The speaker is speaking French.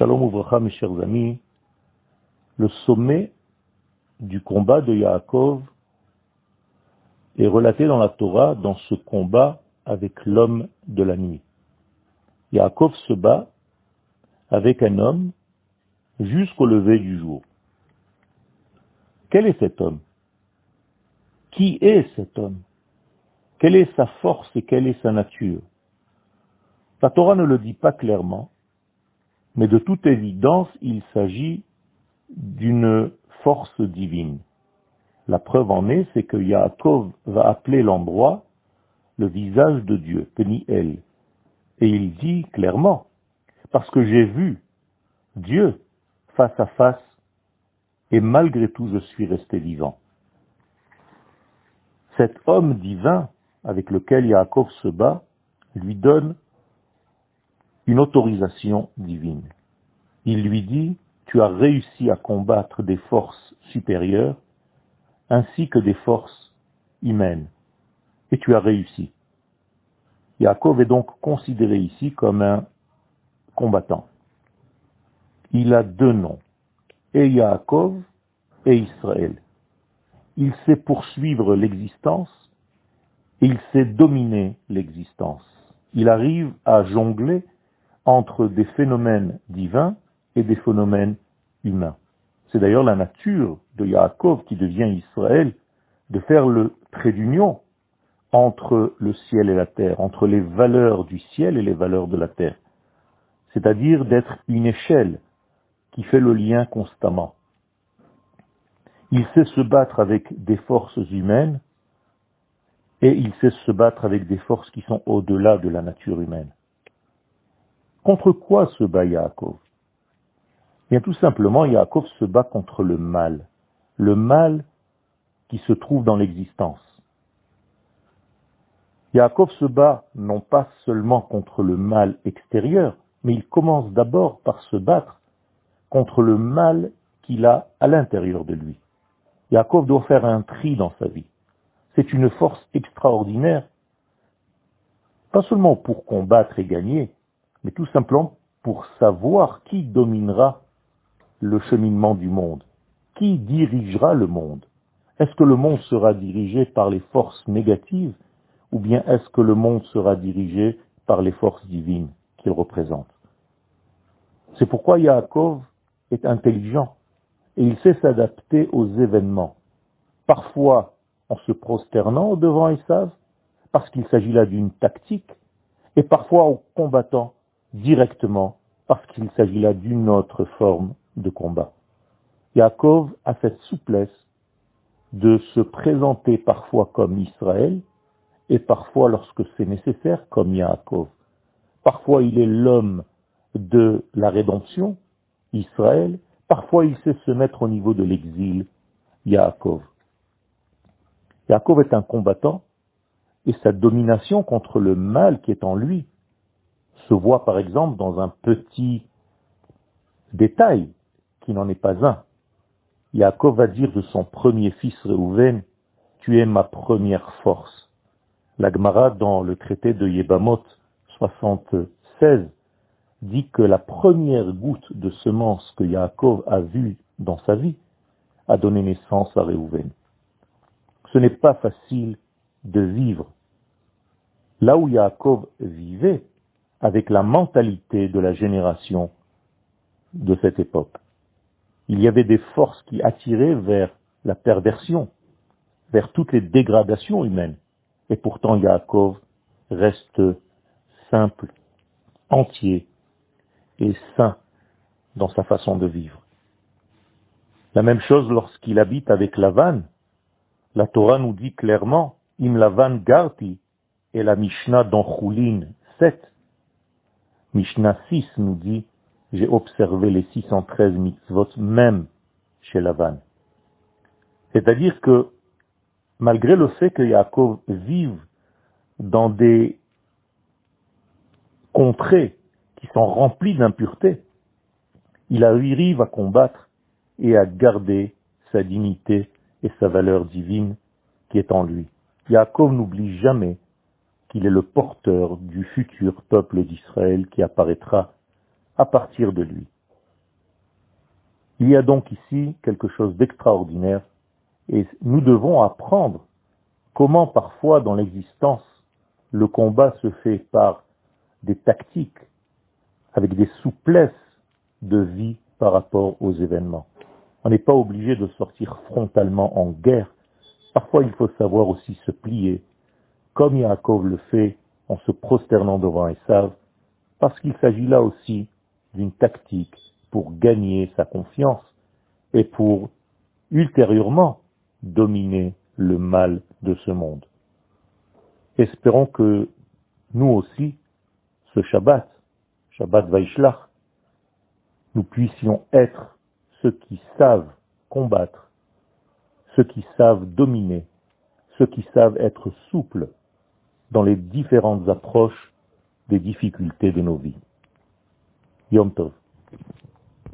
Shalom Ouvracha, mes chers amis, le sommet du combat de Yaakov est relaté dans la Torah dans ce combat avec l'homme de la nuit. Yaakov se bat avec un homme jusqu'au lever du jour. Quel est cet homme? Qui est cet homme? Quelle est sa force et quelle est sa nature? La Torah ne le dit pas clairement, mais de toute évidence, il s'agit d'une force divine. La preuve en est, c'est que Yaakov va appeler l'endroit le visage de Dieu, Peniel. Et il dit clairement, parce que j'ai vu Dieu face à face, et malgré tout je suis resté vivant. Cet homme divin avec lequel Yaakov se bat lui donne une autorisation divine. Il lui dit, tu as réussi à combattre des forces supérieures ainsi que des forces humaines. Et tu as réussi. Yaakov est donc considéré ici comme un combattant. Il a deux noms, et Yaakov et Israël. Il sait poursuivre l'existence et il sait dominer l'existence. Il arrive à jongler entre des phénomènes divins et des phénomènes humains. C'est d'ailleurs la nature de Yaakov qui devient Israël de faire le trait d'union entre le ciel et la terre, entre les valeurs du ciel et les valeurs de la terre. C'est-à-dire d'être une échelle qui fait le lien constamment. Il sait se battre avec des forces humaines et il sait se battre avec des forces qui sont au-delà de la nature humaine. Contre quoi se bat Yaakov? Bien tout simplement, Yaakov se bat contre le mal, le mal qui se trouve dans l'existence. Yaakov se bat non pas seulement contre le mal extérieur, mais il commence d'abord par se battre contre le mal qu'il a à l'intérieur de lui. Yaakov doit faire un tri dans sa vie. C'est une force extraordinaire, pas seulement pour combattre et gagner, mais tout simplement pour savoir qui dominera le cheminement du monde, qui dirigera le monde? Est-ce que le monde sera dirigé par les forces négatives ou bien est-ce que le monde sera dirigé par les forces divines qu'il représente? C'est pourquoi Yaakov est intelligent et il sait s'adapter aux événements. Parfois en se prosternant devant Esav, parce qu'il s'agit là d'une tactique, et parfois en combattant directement, parce qu'il s'agit là d'une autre forme de combat. Yaakov a cette souplesse de se présenter parfois comme Israël, et parfois, lorsque c'est nécessaire, comme Yaakov. Parfois, il est l'homme de la rédemption, Israël, parfois il sait se mettre au niveau de l'exil, Yaakov. Yaakov est un combattant, et sa domination contre le mal qui est en lui se voit par exemple dans un petit détail qui n'en est pas un. Yaakov va dire de son premier fils Reuven, tu es ma première force. La Gemara dans le traité de Yebamot 76 dit que la première goutte de semence que Yaakov a vue dans sa vie a donné naissance à Reuven. Ce n'est pas facile de vivre là où Yaakov vivait avec la mentalité de la génération de cette époque. Il y avait des forces qui attiraient vers la perversion, vers toutes les dégradations humaines. Et pourtant Yaakov reste simple, entier et sain dans sa façon de vivre. La même chose lorsqu'il habite avec Lavan. La Torah nous dit clairement, Im Lavan Garti, et la Mishnah dans Choulin 7. Mishnah 6 nous dit, j'ai observé les 613 mitzvot même chez Lavan. C'est-à-dire que malgré le fait que Yaakov vive dans des contrées qui sont remplies d'impureté, il arrive à combattre et à garder sa dignité et sa valeur divine qui est en lui. Yaakov n'oublie jamais qu'il est le porteur du futur peuple d'Israël qui apparaîtra à partir de lui. Il y a donc ici quelque chose d'extraordinaire et nous devons apprendre comment parfois dans l'existence le combat se fait par des tactiques, avec des souplesses de vie par rapport aux événements. On n'est pas obligé de sortir frontalement en guerre. Parfois, il faut savoir aussi se plier, comme Yaakov le fait en se prosternant devant Esav, parce qu'il s'agit là aussi d'une tactique pour gagner sa confiance et pour ultérieurement dominer le mal de ce monde. Espérons que nous aussi, ce Shabbat, Shabbat Vaishlach, nous puissions être ceux qui savent combattre, ceux qui savent dominer, ceux qui savent être souples dans les différentes approches des difficultés de nos vies. Yom Tov.